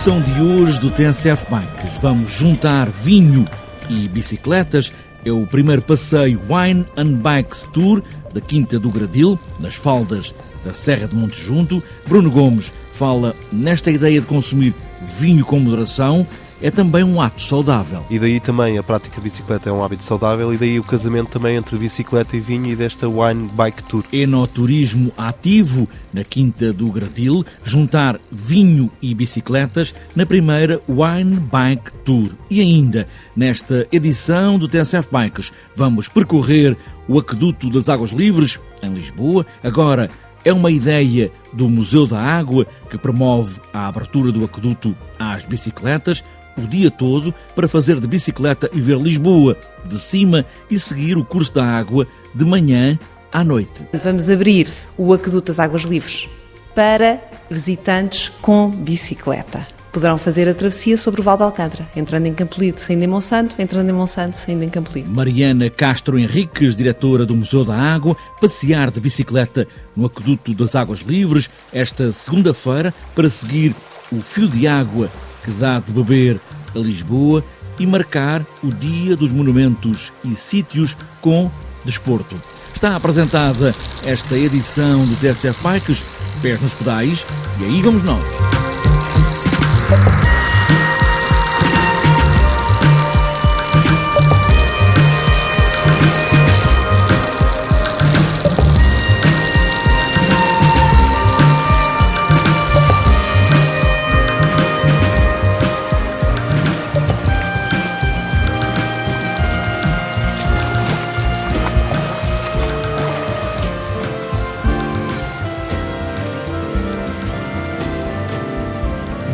edição de hoje do TSF Bikes vamos juntar vinho e bicicletas. É o primeiro passeio Wine and Bikes Tour da Quinta do Gradil, nas faldas da Serra de Monte Junto. Bruno Gomes fala nesta ideia de consumir vinho com moderação é também um ato saudável. E daí também a prática de bicicleta é um hábito saudável e daí o casamento também entre bicicleta e vinho e desta Wine Bike Tour. Enoturismo ativo na Quinta do Gradil, juntar vinho e bicicletas na primeira Wine Bike Tour. E ainda, nesta edição do TSF Bikes, vamos percorrer o Aqueduto das Águas Livres, em Lisboa, agora é uma ideia do Museu da Água que promove a abertura do aqueduto às bicicletas o dia todo para fazer de bicicleta e ver Lisboa de cima e seguir o curso da água de manhã à noite. Vamos abrir o aqueduto das Águas Livres para visitantes com bicicleta. Poderão fazer a travessia sobre o Val de Alcântara, entrando em Campolide, saindo em Monsanto, entrando em Monsanto, saindo em Campolide. Mariana Castro Henriques, diretora do Museu da Água, passear de bicicleta no Aqueduto das Águas Livres esta segunda-feira para seguir o fio de água que dá de beber a Lisboa e marcar o Dia dos Monumentos e Sítios com desporto. Está apresentada esta edição do TSF Bikes, pés nos pedais, e aí vamos nós.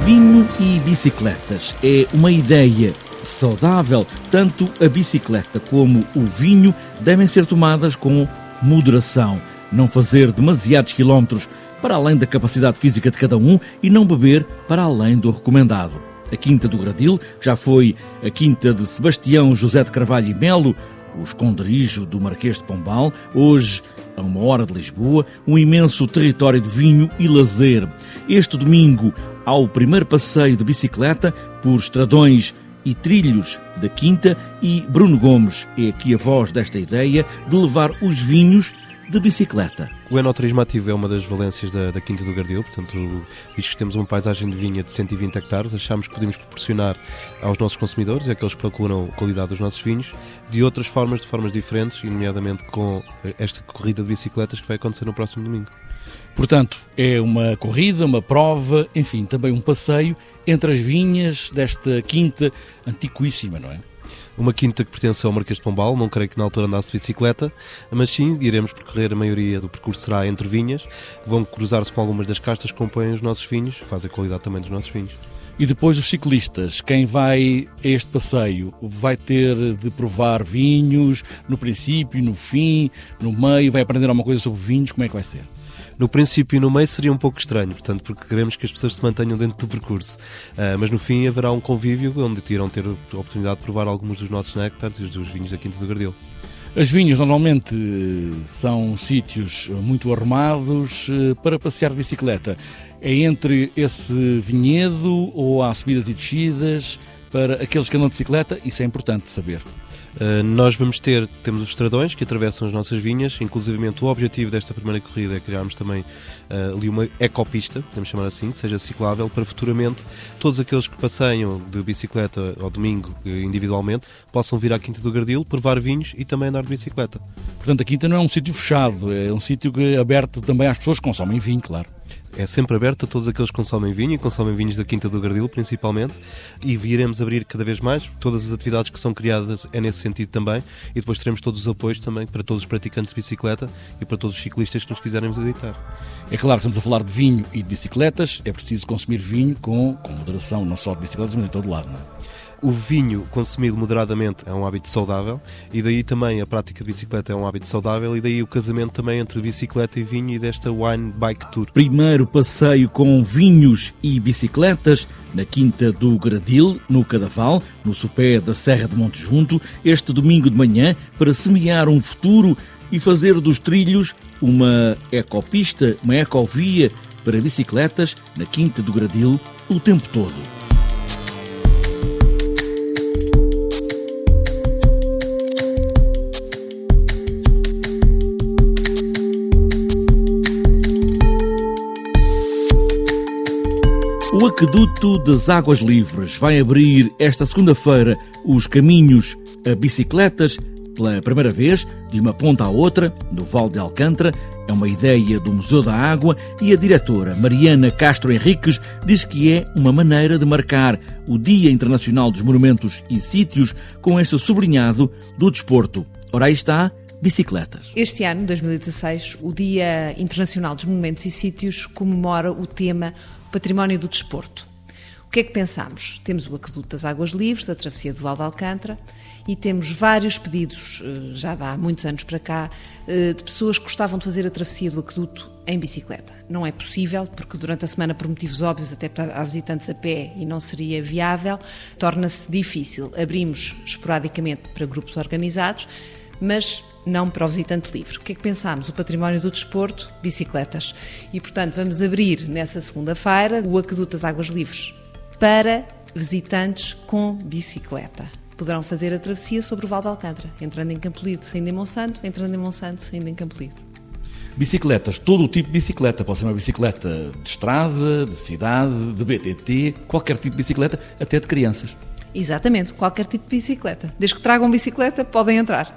Vinho e bicicletas é uma ideia saudável. Tanto a bicicleta como o vinho devem ser tomadas com moderação. Não fazer demasiados quilómetros para além da capacidade física de cada um e não beber para além do recomendado. A Quinta do Gradil já foi a Quinta de Sebastião José de Carvalho e Melo, o esconderijo do Marquês de Pombal, hoje a uma hora de Lisboa, um imenso território de vinho e lazer. Este domingo ao primeiro passeio de bicicleta por estradões e trilhos da Quinta e Bruno Gomes é aqui a voz desta ideia de levar os vinhos de bicicleta. O enoturismo ativo é uma das valências da, da Quinta do Gardil, portanto, visto que temos uma paisagem de vinha de 120 hectares, achamos que podemos proporcionar aos nossos consumidores e àqueles que procuram a qualidade dos nossos vinhos de outras formas, de formas diferentes, nomeadamente com esta corrida de bicicletas que vai acontecer no próximo domingo. Portanto, é uma corrida, uma prova, enfim, também um passeio entre as vinhas desta quinta antiquíssima, não é? Uma quinta que pertence ao Marquês de Pombal, não creio que na altura andasse de bicicleta, mas sim, iremos percorrer a maioria do percurso será entre vinhas, vão cruzar-se com algumas das castas que compõem os nossos vinhos, fazem a qualidade também dos nossos vinhos. E depois os ciclistas, quem vai a este passeio vai ter de provar vinhos no princípio, no fim, no meio, vai aprender alguma coisa sobre vinhos, como é que vai ser? No princípio e no meio seria um pouco estranho, portanto, porque queremos que as pessoas se mantenham dentro do percurso. Uh, mas no fim haverá um convívio onde irão ter a oportunidade de provar alguns dos nossos néctares e os dos vinhos da Quinta do Gardel. As vinhas normalmente são sítios muito arrumados eh, para passear de bicicleta. É entre esse vinhedo ou há subidas e descidas para aqueles que andam de bicicleta? Isso é importante saber. Uh, nós vamos ter, temos os estradões que atravessam as nossas vinhas, inclusive o objetivo desta primeira corrida é criarmos também uh, ali uma ecopista, podemos chamar assim, que seja ciclável, para futuramente todos aqueles que passeiam de bicicleta ao domingo eh, individualmente possam vir à Quinta do Gardil, provar vinhos e também andar de bicicleta. Portanto, a Quinta não é um sítio fechado, é um sítio aberto também às pessoas que consomem vinho, claro é sempre aberto a todos aqueles que consomem vinho e consomem vinhos da Quinta do Gardil, principalmente, e viremos abrir cada vez mais. Todas as atividades que são criadas é nesse sentido também, e depois teremos todos os apoios também para todos os praticantes de bicicleta e para todos os ciclistas que nos quiserem visitar. É claro que estamos a falar de vinho e de bicicletas, é preciso consumir vinho com, com moderação, não só de bicicletas, mas em todo lado, não é? O vinho consumido moderadamente é um hábito saudável e daí também a prática de bicicleta é um hábito saudável e daí o casamento também entre bicicleta e vinho e desta Wine Bike Tour. Primeiro passeio com vinhos e bicicletas na Quinta do Gradil, no Cadaval, no sopé da Serra de Monte Junto, este domingo de manhã, para semear um futuro e fazer dos trilhos uma ecopista, uma ecovia para bicicletas na Quinta do Gradil o tempo todo. Aqueduto das Águas Livres vai abrir esta segunda-feira os caminhos a bicicletas pela primeira vez, de uma ponta à outra, do Val de Alcântara. É uma ideia do Museu da Água e a diretora Mariana Castro Henriques diz que é uma maneira de marcar o Dia Internacional dos Monumentos e Sítios com este sublinhado do desporto. Ora aí está, bicicletas. Este ano, 2016, o Dia Internacional dos Monumentos e Sítios comemora o tema Património do Desporto. O que é que pensamos? Temos o Aqueduto das Águas Livres, a travessia do Val de Alcântara, e temos vários pedidos, eh, já há muitos anos para cá, eh, de pessoas que gostavam de fazer a travessia do aqueduto em bicicleta. Não é possível, porque durante a semana, por motivos óbvios, até há visitantes a pé e não seria viável, torna-se difícil. Abrimos esporadicamente para grupos organizados, mas não para o visitante livre. O que é que pensámos? O património do desporto, bicicletas. E, portanto, vamos abrir nessa segunda-feira o Aqueduto das Águas Livres para visitantes com bicicleta. Poderão fazer a travessia sobre o Val de Alcântara, entrando em Campolide, saindo em Monsanto, entrando em Monsanto, saindo em Campolide. Bicicletas, todo o tipo de bicicleta. Pode ser uma bicicleta de estrada, de cidade, de BTT, qualquer tipo de bicicleta, até de crianças. Exatamente, qualquer tipo de bicicleta. Desde que tragam bicicleta, podem entrar.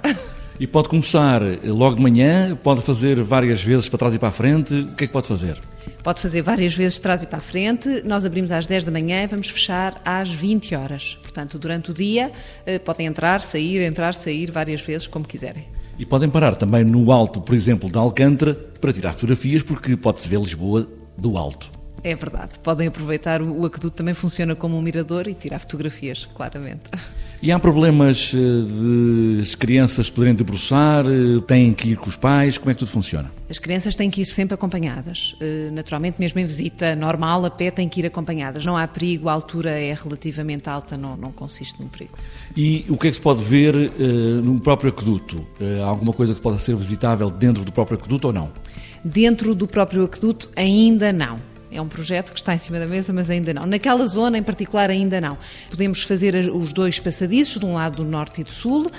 E pode começar logo de manhã, pode fazer várias vezes para trás e para a frente. O que é que pode fazer? Pode fazer várias vezes de trás e para a frente. Nós abrimos às 10 da manhã e vamos fechar às 20 horas. Portanto, durante o dia, eh, podem entrar, sair, entrar, sair várias vezes, como quiserem. E podem parar também no alto, por exemplo, de Alcântara, para tirar fotografias, porque pode-se ver Lisboa do alto. É verdade. Podem aproveitar, o aqueduto também funciona como um mirador e tirar fotografias, claramente. E há problemas eh, de as crianças poderem debruçar, eh, têm que ir com os pais, como é que tudo funciona? As crianças têm que ir sempre acompanhadas. Eh, naturalmente, mesmo em visita normal, a pé, têm que ir acompanhadas. Não há perigo, a altura é relativamente alta, não, não consiste num perigo. E o que é que se pode ver uh, no próprio aqueduto? Uh, alguma coisa que possa ser visitável dentro do próprio aqueduto ou não? Dentro do próprio aqueduto, ainda não. É um projeto que está em cima da mesa, mas ainda não. Naquela zona em particular, ainda não. Podemos fazer os dois passadiços, de um lado do norte e do sul, uh,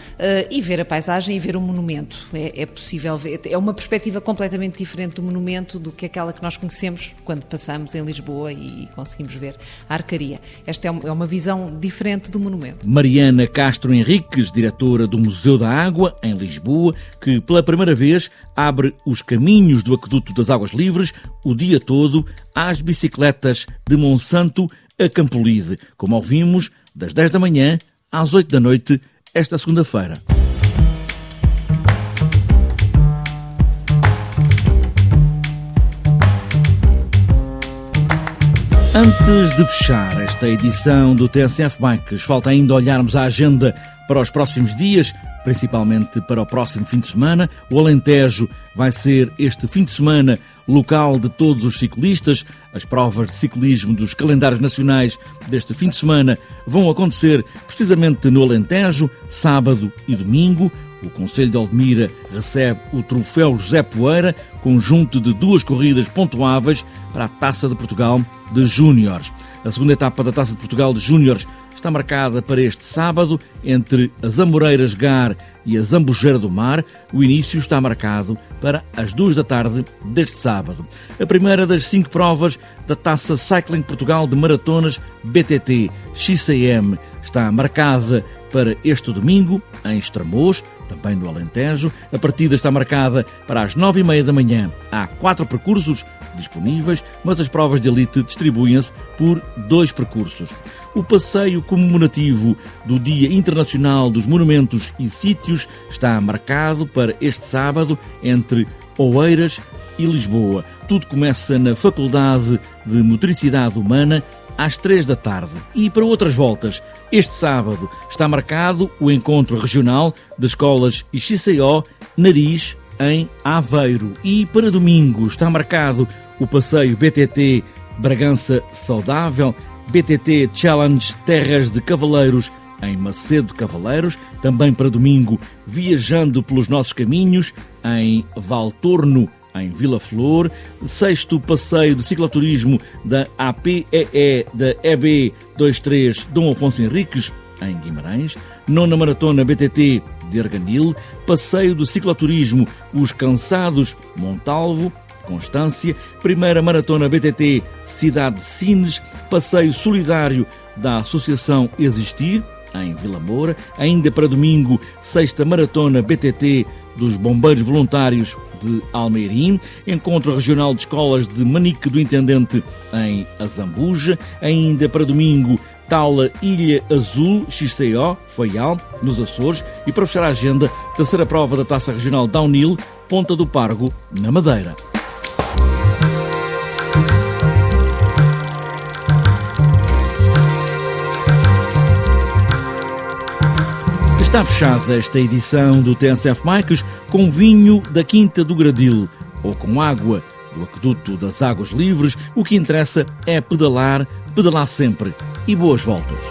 e ver a paisagem e ver o monumento. É, é, possível ver. É uma perspectiva completamente diferente do monumento do que aquela que nós conhecemos quando passamos em Lisboa e, conseguimos ver a arcaria. Esta é uma, é uma visão diferente do monumento. Mariana Castro Henriques, diretora do Museu da Água, em Lisboa, que pela primeira vez abre os caminhos do Aqueduto das Águas Livres o dia todo às bicicletas de Monsanto a Campolide, como ouvimos, das 10 da manhã às 8 da noite, esta segunda-feira. Antes de fechar esta edição do TSF Bikes, falta ainda olharmos a agenda para os próximos dias principalmente para o próximo fim de semana. O Alentejo vai ser este fim de semana local de todos os ciclistas. As provas de ciclismo dos calendários nacionais deste fim de semana vão acontecer precisamente no Alentejo, sábado e domingo. O Conselho de Aldemira recebe o Troféu José Poeira, conjunto de duas corridas pontuáveis para a Taça de Portugal de Júniores. A segunda etapa da Taça de Portugal de Júniores está marcada para este sábado entre as Amoreiras Gar e a Zambujeira do Mar. O início está marcado para as duas da tarde deste sábado. A primeira das cinco provas da Taça Cycling Portugal de Maratonas BTT XCM está marcada para este domingo em Estremoz, também no Alentejo. A partida está marcada para as nove e meia da manhã. Há quatro percursos disponíveis, mas as provas de elite distribuem-se por dois percursos. O passeio comemorativo do Dia Internacional dos Monumentos e Sítios está marcado para este sábado entre Oeiras e Lisboa. Tudo começa na Faculdade de Motricidade Humana às três da tarde. E para outras voltas, este sábado está marcado o encontro regional das escolas XCO Nariz em Aveiro. E para domingo está marcado o passeio BTT Bragança Saudável, BTT Challenge Terras de Cavaleiros em Macedo Cavaleiros, também para domingo viajando pelos nossos caminhos em Valtorno em Vila Flor, sexto passeio de cicloturismo da APEE da EB 23 Dom Afonso Henriques em Guimarães, nona maratona BTT de Arganil, passeio do cicloturismo Os Cansados Montalvo, Constância, primeira maratona BTT Cidade de Sines, passeio solidário da Associação Existir, em Vila Moura, ainda para domingo, sexta maratona BTT dos Bombeiros Voluntários de Almeirim, encontro regional de escolas de Manique do Intendente em Azambuja, ainda para domingo, Taula Ilha Azul XCO, Faial, nos Açores, e para fechar a agenda, terceira prova da Taça Regional Downhill, Ponta do Pargo, na Madeira. Está fechada esta edição do TSF Mikes com vinho da Quinta do Gradil ou com água do Aqueduto das Águas Livres. O que interessa é pedalar, pedalar sempre e boas voltas.